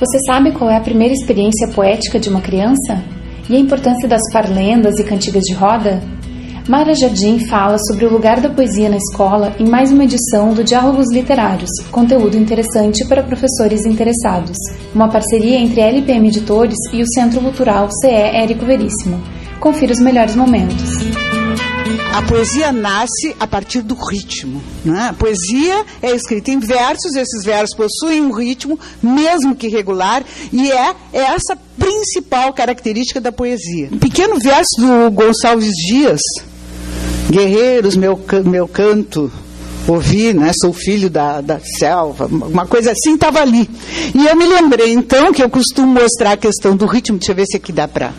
Você sabe qual é a primeira experiência poética de uma criança? E a importância das parlendas e cantigas de roda? Mara Jardim fala sobre o lugar da poesia na escola em mais uma edição do Diálogos Literários, conteúdo interessante para professores interessados. Uma parceria entre a LPM Editores e o Centro Cultural CE Érico Veríssimo. Confira os melhores momentos. A poesia nasce a partir do ritmo. Né? A poesia é escrita em versos, esses versos possuem um ritmo, mesmo que irregular, e é, é essa principal característica da poesia. Um pequeno verso do Gonçalves Dias, Guerreiros, meu, meu canto, ouvi, né? Sou filho da, da selva, uma coisa assim estava ali. E eu me lembrei, então, que eu costumo mostrar a questão do ritmo. Deixa eu ver se aqui dá para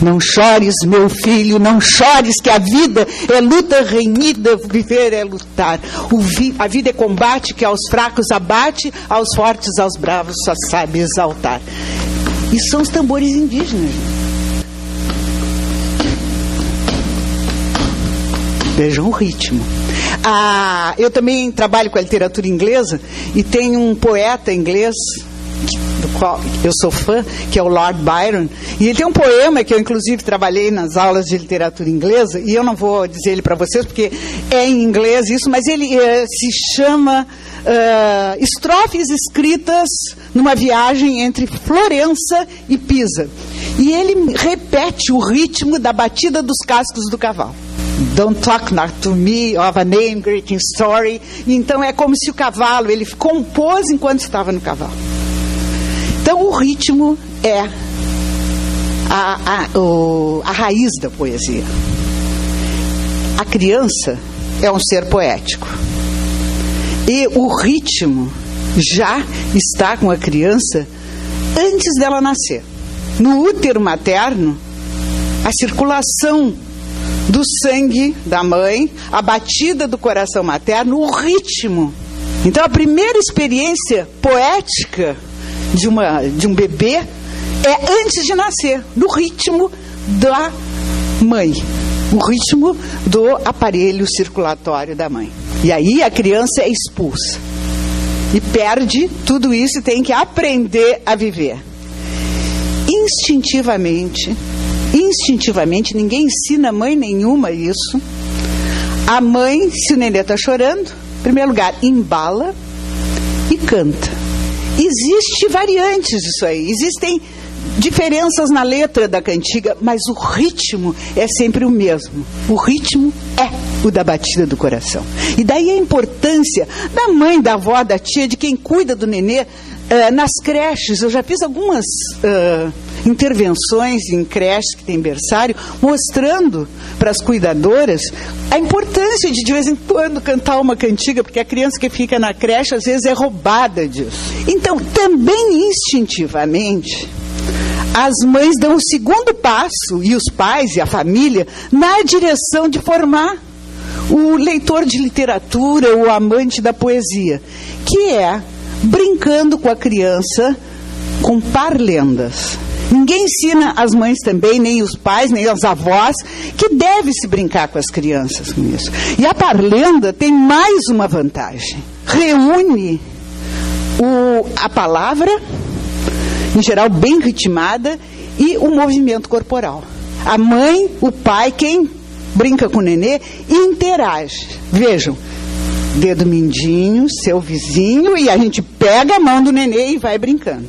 não chores, meu filho, não chores, que a vida é luta renhida, viver é lutar. Vi, a vida é combate que aos fracos abate, aos fortes, aos bravos só sabe exaltar. Isso são os tambores indígenas. Vejam o ritmo. Ah, eu também trabalho com a literatura inglesa e tem um poeta inglês do qual eu sou fã, que é o Lord Byron. E ele tem um poema que eu, inclusive, trabalhei nas aulas de literatura inglesa, e eu não vou dizer ele para vocês, porque é em inglês isso, mas ele uh, se chama uh, Estrofes Escritas numa Viagem entre Florença e Pisa. E ele repete o ritmo da batida dos cascos do cavalo. Don't talk not to me of a name, greeting story. Então é como se o cavalo, ele compôs enquanto estava no cavalo. Então, o ritmo é a, a, o, a raiz da poesia. A criança é um ser poético. E o ritmo já está com a criança antes dela nascer. No útero materno, a circulação do sangue da mãe, a batida do coração materno, o ritmo. Então, a primeira experiência poética de, uma, de um bebê é antes de nascer, no ritmo da mãe, o ritmo do aparelho circulatório da mãe. E aí a criança é expulsa e perde tudo isso e tem que aprender a viver. Instintivamente, instintivamente, ninguém ensina mãe nenhuma isso. A mãe, se o nenê está chorando, em primeiro lugar, embala e canta. Existe variantes disso aí, existem diferenças na letra da cantiga, mas o ritmo é sempre o mesmo. O ritmo é o da batida do coração. E daí a importância da mãe, da avó, da tia, de quem cuida do nenê uh, nas creches. Eu já fiz algumas uh, intervenções em creches que tem berçário, mostrando para as cuidadoras a importância de de vez em quando cantar uma cantiga, porque a criança que fica na creche às vezes é roubada disso. Então, também instintivamente, as mães dão o segundo passo, e os pais e a família, na direção de formar o leitor de literatura, o amante da poesia, que é brincando com a criança com parlendas. Ninguém ensina as mães também, nem os pais, nem as avós, que deve se brincar com as crianças com isso. E a parlenda tem mais uma vantagem. Reúne o, a palavra, em geral bem ritmada, e o movimento corporal. A mãe, o pai, quem brinca com o nenê, interage. Vejam, dedo mindinho, seu vizinho, e a gente pega a mão do nenê e vai brincando.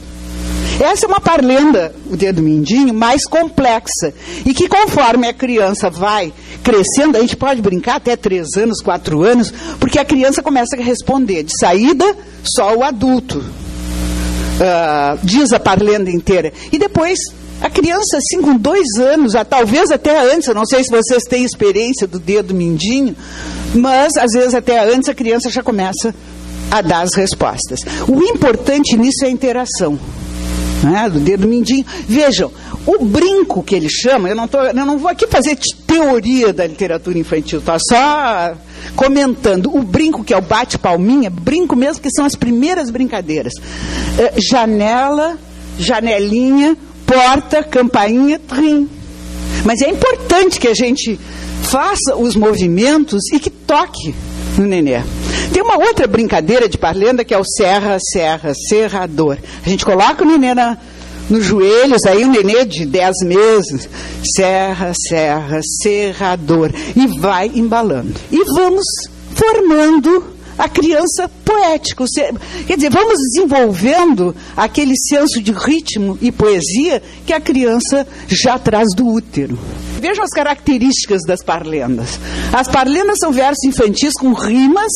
Essa é uma parlenda, o dedo mindinho, mais complexa. E que conforme a criança vai crescendo, a gente pode brincar até três anos, quatro anos, porque a criança começa a responder. De saída, só o adulto. Uh, diz a parlenda inteira. E depois, a criança, assim, com dois anos, talvez até antes, eu não sei se vocês têm experiência do dedo mindinho, mas às vezes até antes a criança já começa a dar as respostas. O importante nisso é a interação né, do dedo mindinho. Vejam, o brinco que ele chama, eu não, tô, eu não vou aqui fazer teoria da literatura infantil, tá só comentando. O brinco, que é o bate-palminha, brinco mesmo, que são as primeiras brincadeiras. É, janela, janelinha, porta, campainha, trim. Mas é importante que a gente faça os movimentos e que toque no nenê. Tem uma outra brincadeira de parlenda que é o serra, serra, serrador. A gente coloca o nenê na, nos joelhos, aí um nenê de 10 meses, serra, serra, serrador, e vai embalando. E vamos formando a criança poética. Quer dizer, vamos desenvolvendo aquele senso de ritmo e poesia que a criança já traz do útero. Vejam as características das parlendas. As parlendas são versos infantis com rimas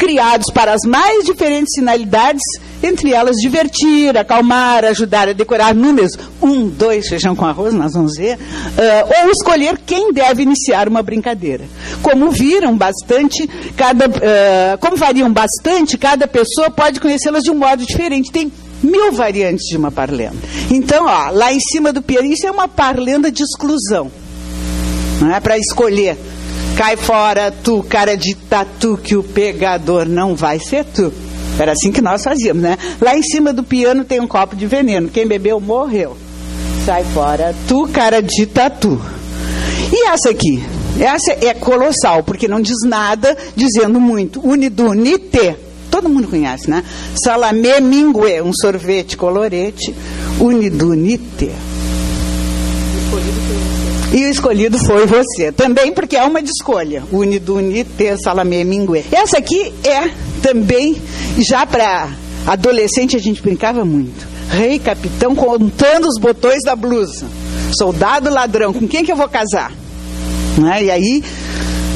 criados para as mais diferentes finalidades, entre elas divertir, acalmar, ajudar a decorar números, um, dois, feijão com arroz, nós vamos ver, uh, ou escolher quem deve iniciar uma brincadeira. Como viram bastante, cada, uh, como variam bastante, cada pessoa pode conhecê-las de um modo diferente. Tem mil variantes de uma parlenda. Então, ó, lá em cima do piano, isso é uma parlenda de exclusão. Não é para escolher. Cai fora tu, cara de tatu, que o pegador não vai ser tu. Era assim que nós fazíamos, né? Lá em cima do piano tem um copo de veneno. Quem bebeu morreu. Sai fora tu, cara de tatu. E essa aqui? Essa é colossal, porque não diz nada dizendo muito. Unidunite. Todo mundo conhece, né? Salamé mingue, um sorvete colorete. Unidunite. E o escolhido foi você. Também porque é uma de escolha. Unidunite salamé mingue. Essa aqui é também, já para adolescente a gente brincava muito. Rei, capitão, contando os botões da blusa. Soldado, ladrão, com quem que eu vou casar? Né? E aí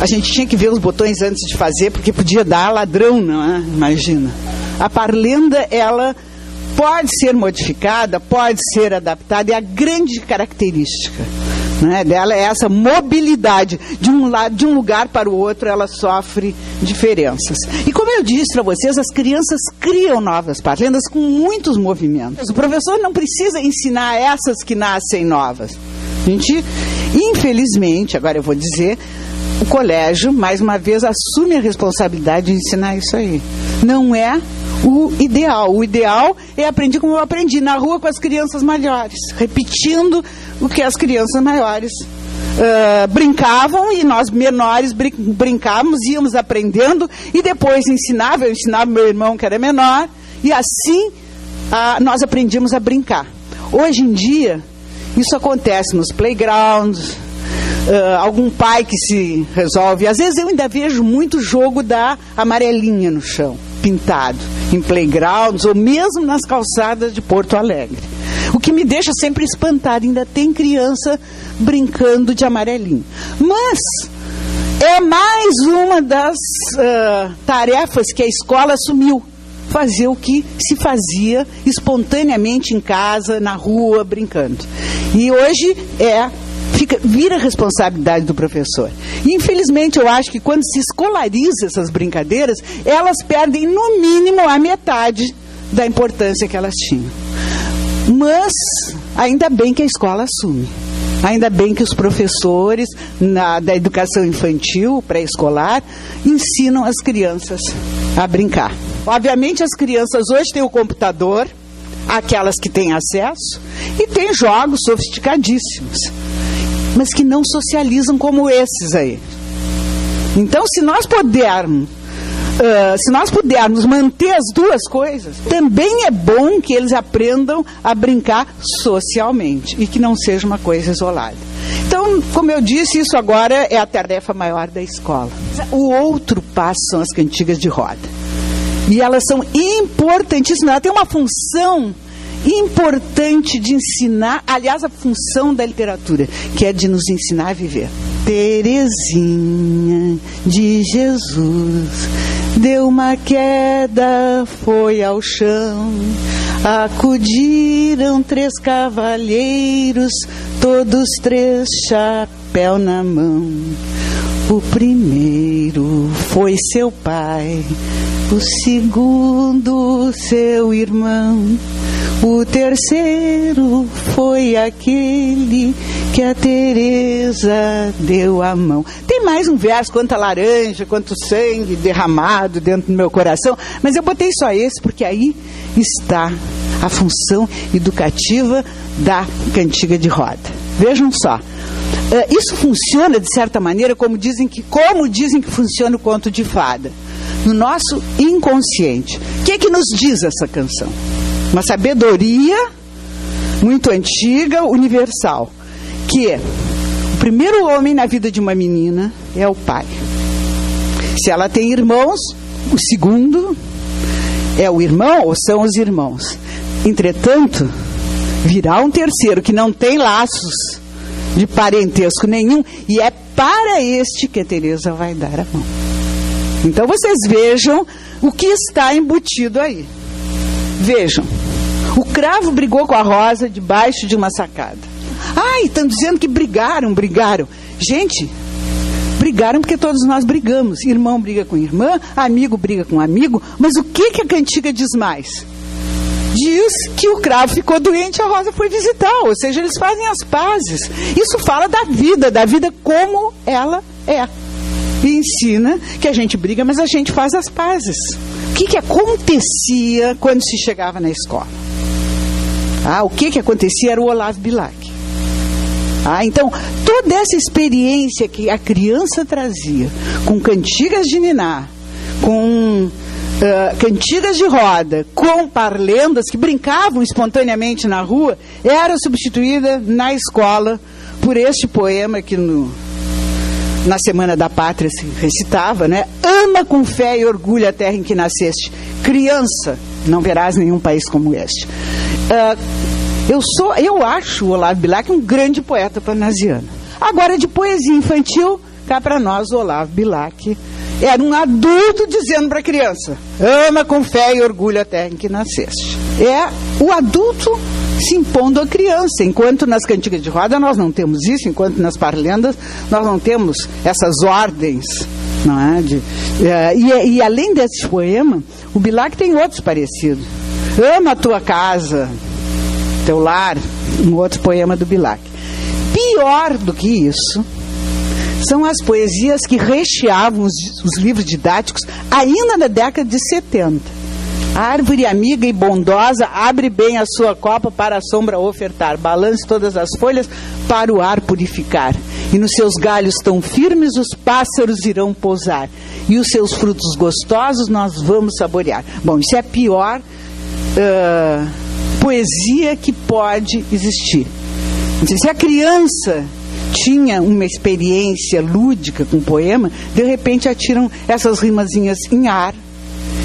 a gente tinha que ver os botões antes de fazer, porque podia dar ladrão, não é? Imagina. A parlenda, ela pode ser modificada, pode ser adaptada, é a grande característica né, dela é essa mobilidade de um, lado, de um lugar para o outro, ela sofre diferenças. E como eu disse para vocês, as crianças criam novas parlendas com muitos movimentos. O professor não precisa ensinar essas que nascem novas. A gente, infelizmente, agora eu vou dizer, o colégio, mais uma vez, assume a responsabilidade de ensinar isso aí. Não é o ideal. O ideal é aprender como eu aprendi, na rua com as crianças maiores, repetindo o que as crianças maiores uh, brincavam e nós menores brin brincávamos, íamos aprendendo e depois ensinava, eu ensinava meu irmão que era menor e assim uh, nós aprendíamos a brincar. Hoje em dia, isso acontece nos playgrounds, Uh, algum pai que se resolve. Às vezes eu ainda vejo muito jogo da amarelinha no chão, pintado, em playgrounds ou mesmo nas calçadas de Porto Alegre. O que me deixa sempre espantado, ainda tem criança brincando de amarelinho. Mas é mais uma das uh, tarefas que a escola assumiu. Fazer o que se fazia espontaneamente em casa, na rua, brincando. E hoje é fica, vira responsabilidade do professor. Infelizmente, eu acho que quando se escolariza essas brincadeiras, elas perdem no mínimo a metade da importância que elas tinham. Mas ainda bem que a escola assume. Ainda bem que os professores na, da educação infantil, pré-escolar, ensinam as crianças a brincar. Obviamente, as crianças hoje têm o computador, aquelas que têm acesso, e têm jogos sofisticadíssimos mas que não socializam como esses aí. Então, se nós pudermos, uh, se nós pudermos manter as duas coisas, também é bom que eles aprendam a brincar socialmente e que não seja uma coisa isolada. Então, como eu disse, isso agora é a tarefa maior da escola. O outro passo são as cantigas de roda. E elas são importantíssimas, ela tem uma função importante de ensinar, aliás, a função da literatura, que é de nos ensinar a viver. Terezinha de Jesus deu uma queda, foi ao chão. Acudiram três cavalheiros, todos três chapéu na mão. O primeiro foi seu pai, o segundo seu irmão o terceiro foi aquele que a Teresa deu a mão. Tem mais um verso, quanta laranja, quanto sangue derramado dentro do meu coração, mas eu botei só esse porque aí está a função educativa da cantiga de roda. Vejam só. Uh, isso funciona de certa maneira como dizem que como dizem que funciona o conto de fada no nosso inconsciente. O que é que nos diz essa canção? Uma sabedoria muito antiga, universal, que é o primeiro homem na vida de uma menina é o pai. Se ela tem irmãos, o segundo é o irmão ou são os irmãos. Entretanto, virá um terceiro que não tem laços de parentesco nenhum e é para este que a Teresa vai dar a mão. Então vocês vejam o que está embutido aí. Vejam. Cravo brigou com a rosa debaixo de uma sacada. Ai, estão dizendo que brigaram, brigaram. Gente, brigaram porque todos nós brigamos. Irmão briga com irmã, amigo briga com amigo. Mas o que, que a cantiga diz mais? Diz que o cravo ficou doente, a rosa foi visitar. Ou seja, eles fazem as pazes. Isso fala da vida, da vida como ela é e ensina que a gente briga, mas a gente faz as pazes. O que, que acontecia quando se chegava na escola? Ah, o que, que acontecia era o Olavo Bilac. Ah, então, toda essa experiência que a criança trazia, com cantigas de niná, com uh, cantigas de roda, com parlendas que brincavam espontaneamente na rua, era substituída na escola por este poema que no, na Semana da Pátria se recitava, né? Ama com fé e orgulho a terra em que nasceste. Criança, não verás nenhum país como este. Uh, eu sou, eu acho o Olavo Bilac um grande poeta panasiano. Agora, de poesia infantil, cá para nós o Olavo Bilac era um adulto dizendo para a criança: ama com fé e orgulho a terra em que nasceste. É o adulto se impondo à criança. Enquanto nas cantigas de roda nós não temos isso, enquanto nas parlendas nós não temos essas ordens. Não é? De, é, e, e, além desse poema, o Bilac tem outros parecidos. Ama a tua casa, teu lar, um outro poema do Bilac. Pior do que isso, são as poesias que recheavam os, os livros didáticos ainda na década de 70 árvore amiga e bondosa, abre bem a sua copa para a sombra ofertar. Balance todas as folhas para o ar purificar. E nos seus galhos tão firmes os pássaros irão pousar. E os seus frutos gostosos nós vamos saborear. Bom, isso é a pior uh, poesia que pode existir. Se a criança tinha uma experiência lúdica com poema, de repente atiram essas rimazinhas em ar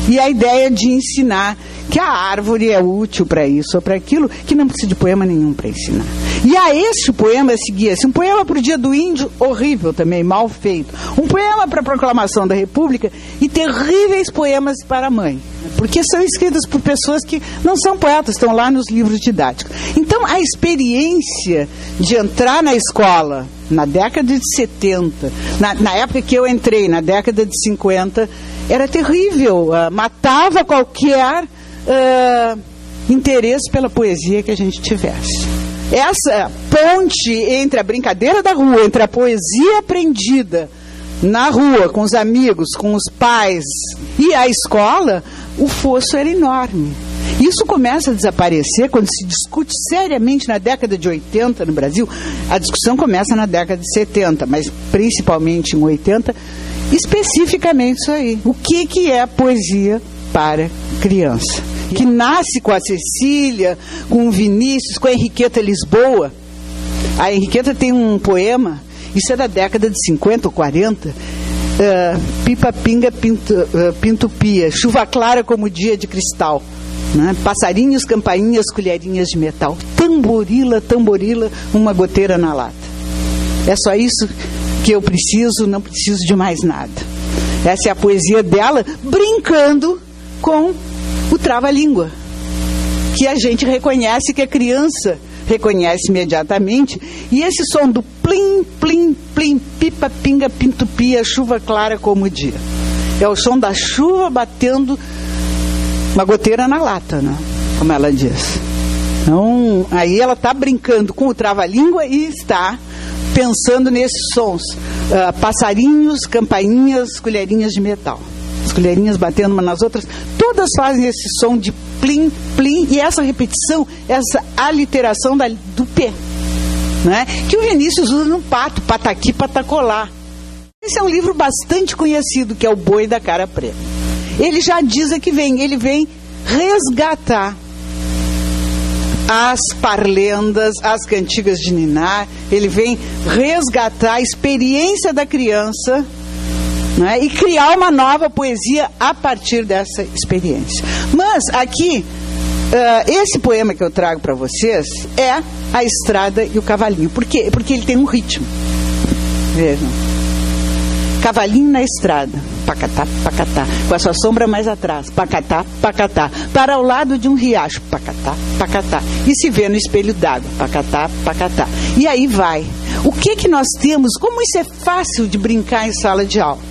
e a ideia de ensinar que a árvore é útil para isso ou para aquilo, que não precisa de poema nenhum para ensinar. E a esse poema seguia-se um poema para o Dia do Índio, horrível também, mal feito. Um poema para a proclamação da República e terríveis poemas para a mãe. Porque são escritos por pessoas que não são poetas, estão lá nos livros didáticos. Então, a experiência de entrar na escola na década de 70, na, na época que eu entrei, na década de 50, era terrível, uh, matava qualquer uh, interesse pela poesia que a gente tivesse. Essa ponte entre a brincadeira da rua, entre a poesia aprendida na rua, com os amigos, com os pais e a escola, o fosso era enorme. Isso começa a desaparecer quando se discute seriamente na década de 80 no Brasil. A discussão começa na década de 70, mas principalmente em 80, especificamente isso aí. O que, que é poesia para criança? Que nasce com a Cecília, com o Vinícius, com a Henriqueta Lisboa. A Henriqueta tem um poema, isso é da década de 50 ou 40, Uh, pipa pinga pinto, uh, pinto pia, chuva clara como dia de cristal. Né? Passarinhos, campainhas, colherinhas de metal. Tamborila, tamborila, uma goteira na lata. É só isso que eu preciso, não preciso de mais nada. Essa é a poesia dela, brincando com o trava-língua, que a gente reconhece que a criança reconhece imediatamente. E esse som do plim, plim, plim, pipa, pinga, pinto, pia, chuva clara como o dia. É o som da chuva batendo uma goteira na lata, né? Como ela diz. Então, aí ela está brincando com o trava-língua e está pensando nesses sons. Uh, passarinhos, campainhas, colherinhas de metal. As colherinhas batendo umas nas outras, todas fazem esse som de plim, plim, e essa repetição, essa aliteração da, do P. né? que o Vinícius usa no pato, pataqui, patacolá. Esse é um livro bastante conhecido, que é O Boi da Cara Preta. Ele já diz a que vem, ele vem resgatar as parlendas, as cantigas de Ninar, ele vem resgatar a experiência da criança né, e criar uma nova poesia a partir dessa experiência. Mas aqui, uh, esse poema que eu trago para vocês é A Estrada e o Cavalinho. Por quê? Porque ele tem um ritmo. Vejam. Cavalinho na estrada, pacatá, pacatá, com a sua sombra mais atrás, pacatá, pacatá, para ao lado de um riacho, pacatá, pacatá, e se vê no espelho d'água, pacatá, pacatá. E aí vai. O que que nós temos? Como isso é fácil de brincar em sala de aula?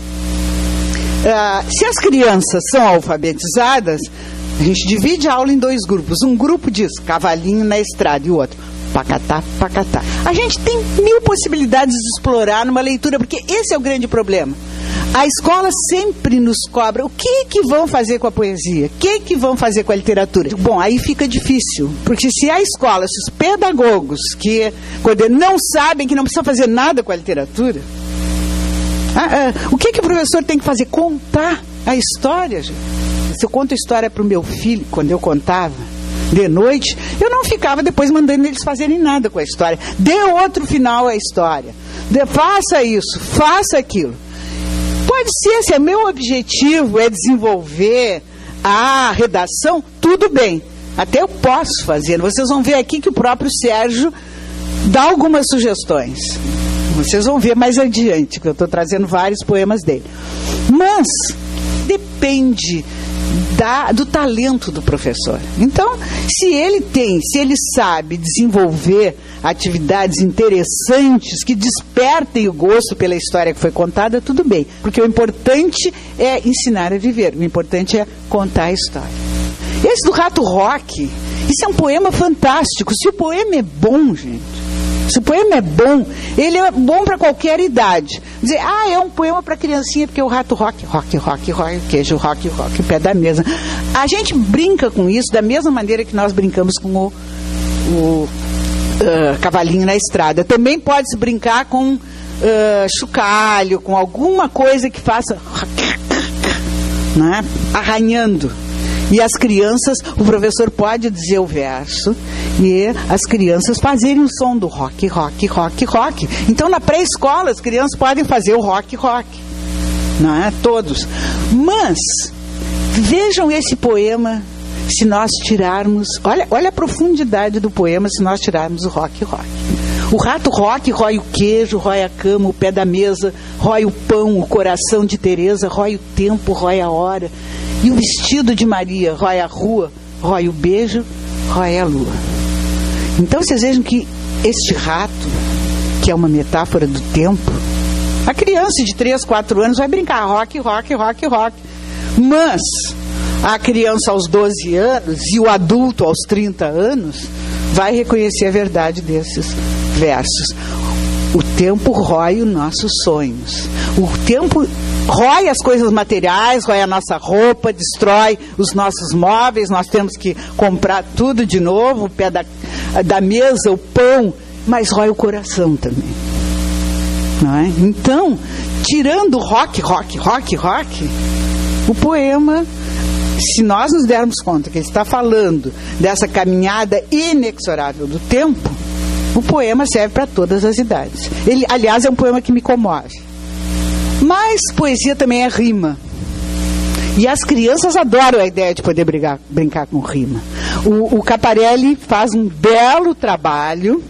Uh, se as crianças são alfabetizadas, a gente divide a aula em dois grupos. Um grupo diz cavalinho na estrada e o outro pacatá, pacatá. A gente tem mil possibilidades de explorar numa leitura, porque esse é o grande problema. A escola sempre nos cobra o que que vão fazer com a poesia, o que que vão fazer com a literatura. Bom, aí fica difícil, porque se a escola, se os pedagogos que não sabem que não precisam fazer nada com a literatura, ah, ah, o que que o professor tem que fazer? Contar a história. Gente. Se eu conto a história para o meu filho, quando eu contava, de noite, eu não ficava depois mandando eles fazerem nada com a história. Dê outro final à história. De, faça isso, faça aquilo. Pode ser, se é meu objetivo é desenvolver a redação, tudo bem. Até eu posso fazer. Vocês vão ver aqui que o próprio Sérgio dá algumas sugestões. Vocês vão ver mais adiante, que eu estou trazendo vários poemas dele. Mas depende da, do talento do professor. Então, se ele tem, se ele sabe desenvolver atividades interessantes que despertem o gosto pela história que foi contada, tudo bem. Porque o importante é ensinar a viver, o importante é contar a história. Esse do Rato Rock, isso é um poema fantástico. Se o poema é bom, gente, se o poema é bom, ele é bom para qualquer idade. Dizer, ah, é um poema para criancinha porque o rato rock, rock, rock, rock, queijo, rock, rock, pé da mesa. A gente brinca com isso da mesma maneira que nós brincamos com o, o uh, cavalinho na estrada. Também pode se brincar com uh, chocalho, com alguma coisa que faça né, arranhando. E as crianças, o professor pode dizer o verso e as crianças fazerem o som do rock, rock, rock, rock. Então na pré-escola as crianças podem fazer o rock, rock. Não é? Todos. Mas vejam esse poema se nós tirarmos, olha, olha a profundidade do poema se nós tirarmos o rock, rock. O rato rock rói o queijo, rói a cama, o pé da mesa, rói o pão, o coração de Teresa, rói o tempo, rói a hora. E o vestido de Maria rói a rua, rói o beijo, rói a lua. Então vocês vejam que este rato, que é uma metáfora do tempo, a criança de 3, 4 anos vai brincar rock, rock, rock, rock. Mas a criança aos 12 anos e o adulto aos 30 anos vai reconhecer a verdade desses versos. Tempo rói os nossos sonhos. O tempo rói as coisas materiais, rói a nossa roupa, destrói os nossos móveis. Nós temos que comprar tudo de novo, o pé da, da mesa, o pão, mas rói o coração também. Não é? Então, tirando rock, rock, rock, rock, o poema se nós nos dermos conta que ele está falando dessa caminhada inexorável do tempo, o poema serve para todas as idades. Ele, aliás, é um poema que me comove. Mas poesia também é rima. E as crianças adoram a ideia de poder brigar, brincar com rima. O, o Caparelli faz um belo trabalho.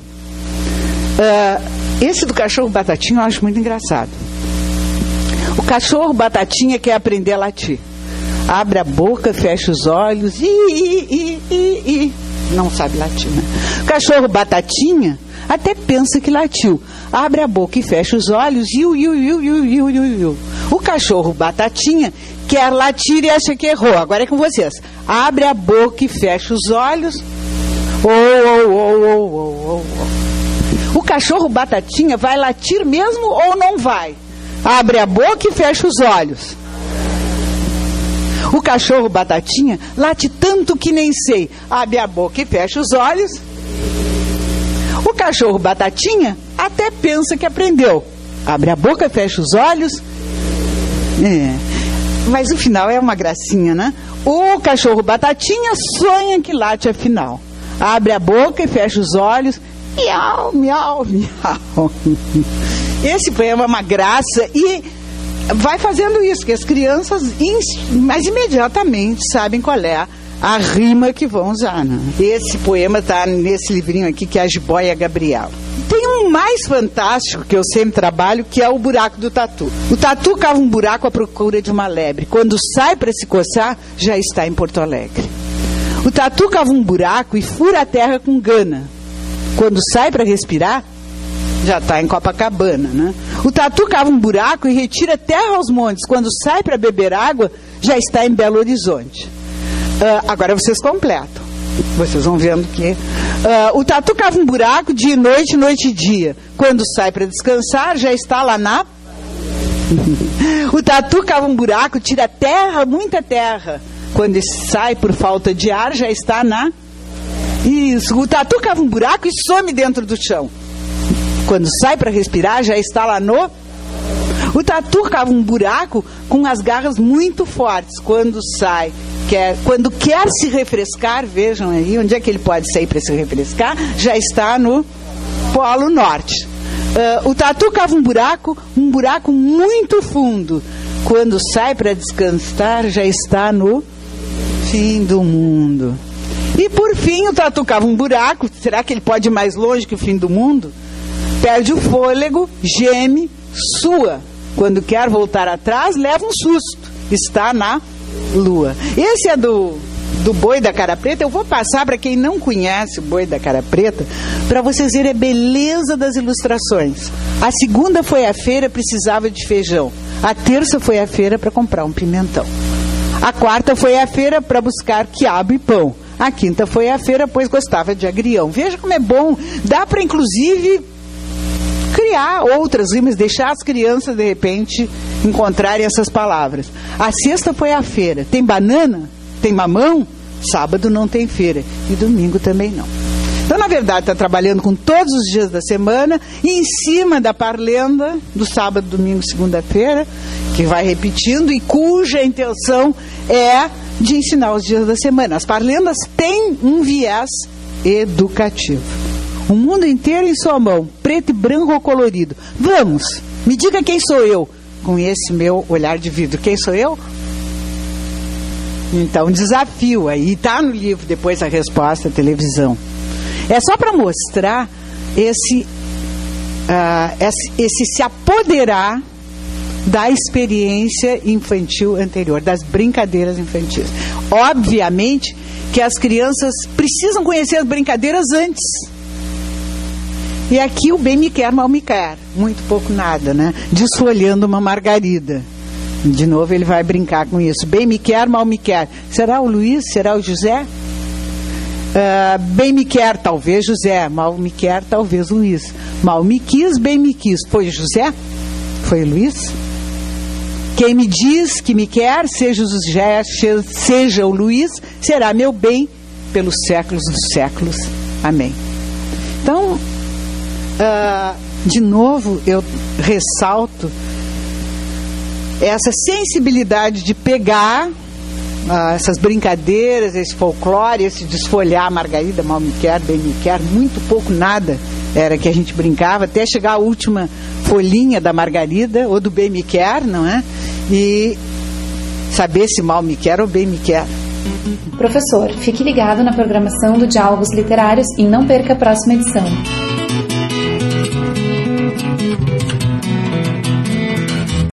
Uh, esse do cachorro batatinha eu acho muito engraçado. O cachorro batatinha quer aprender a latir abre a boca, fecha os olhos e, e, e, e, não sabe latir, né? O cachorro batatinha até pensa que latiu. Abre a boca e fecha os olhos iu, iu, iu, iu, iu, iu, iu. O cachorro batatinha quer latir e acha que errou. Agora é com vocês. Abre a boca e fecha os olhos. Oh, oh, oh, oh, oh, oh. O cachorro batatinha vai latir mesmo ou não vai? Abre a boca e fecha os olhos. O cachorro batatinha late tanto que nem sei. Abre a boca e fecha os olhos. O cachorro Batatinha até pensa que aprendeu. Abre a boca, fecha os olhos. É. Mas o final é uma gracinha, né? O cachorro Batatinha sonha que late afinal. Abre a boca e fecha os olhos. Miau, miau, miau. Esse poema é uma graça e vai fazendo isso, que as crianças, mais imediatamente, sabem qual é a rima que vão usar. Né? Esse poema está nesse livrinho aqui, que é a Jiboia Gabriel. Tem um mais fantástico que eu sempre trabalho, que é o buraco do tatu. O tatu cava um buraco à procura de uma lebre. Quando sai para se coçar, já está em Porto Alegre. O tatu cava um buraco e fura a terra com gana. Quando sai para respirar, já está em Copacabana, né? O tatu cava um buraco e retira terra aos montes. Quando sai para beber água, já está em Belo Horizonte. Uh, agora vocês completam. Vocês vão vendo que. Uh, o tatu cava um buraco dia e noite, noite e dia. Quando sai para descansar, já está lá na. o tatu cava um buraco, tira terra, muita terra. Quando sai por falta de ar, já está na. Isso. O tatu cava um buraco e some dentro do chão. Quando sai para respirar, já está lá no. O tatu cava um buraco com as garras muito fortes. Quando sai, quer, quando quer se refrescar, vejam aí, onde é que ele pode sair para se refrescar? Já está no Polo Norte. Uh, o tatu cava um buraco, um buraco muito fundo. Quando sai para descansar, já está no fim do mundo. E por fim, o tatu cava um buraco. Será que ele pode ir mais longe que o fim do mundo? Perde o fôlego, geme, sua. Quando quer voltar atrás, leva um susto. Está na lua. Esse é do, do boi da cara preta. Eu vou passar para quem não conhece o boi da cara preta, para vocês verem a beleza das ilustrações. A segunda foi a feira, precisava de feijão. A terça foi a feira para comprar um pimentão. A quarta foi a feira para buscar quiabo e pão. A quinta foi a feira, pois gostava de agrião. Veja como é bom. Dá para, inclusive, criar outras rimas, deixar as crianças, de repente, encontrarem essas palavras. A sexta foi a feira. Tem banana? Tem mamão? Sábado não tem feira. E domingo também não. Então, na verdade, está trabalhando com todos os dias da semana e em cima da parlenda do sábado, domingo, segunda-feira, que vai repetindo e cuja intenção é de ensinar os dias da semana. As parlendas têm um viés educativo. O mundo inteiro em sua mão, preto e branco ou colorido. Vamos, me diga quem sou eu com esse meu olhar de vidro. Quem sou eu? Então, desafio aí, está no livro depois a resposta, a televisão. É só para mostrar esse, uh, esse, esse se apoderar da experiência infantil anterior, das brincadeiras infantis. Obviamente que as crianças precisam conhecer as brincadeiras antes. E aqui o bem me quer, mal me quer. Muito pouco nada, né? Desfolhando uma margarida. De novo ele vai brincar com isso. Bem me quer, mal me quer. Será o Luiz? Será o José? Uh, bem me quer, talvez José. Mal me quer, talvez Luiz. Mal me quis, bem me quis. Foi José? Foi Luiz? Quem me diz que me quer, seja o José, seja o Luiz, será meu bem pelos séculos dos séculos. Amém. Então, uh, de novo, eu ressalto essa sensibilidade de pegar ah, essas brincadeiras, esse folclore, esse desfolhar Margarida, mal me quer, bem me quer, muito pouco nada era que a gente brincava, até chegar a última folhinha da Margarida ou do bem me quer, não é? E saber se mal me quer ou bem me quer. Professor, fique ligado na programação do Diálogos Literários e não perca a próxima edição.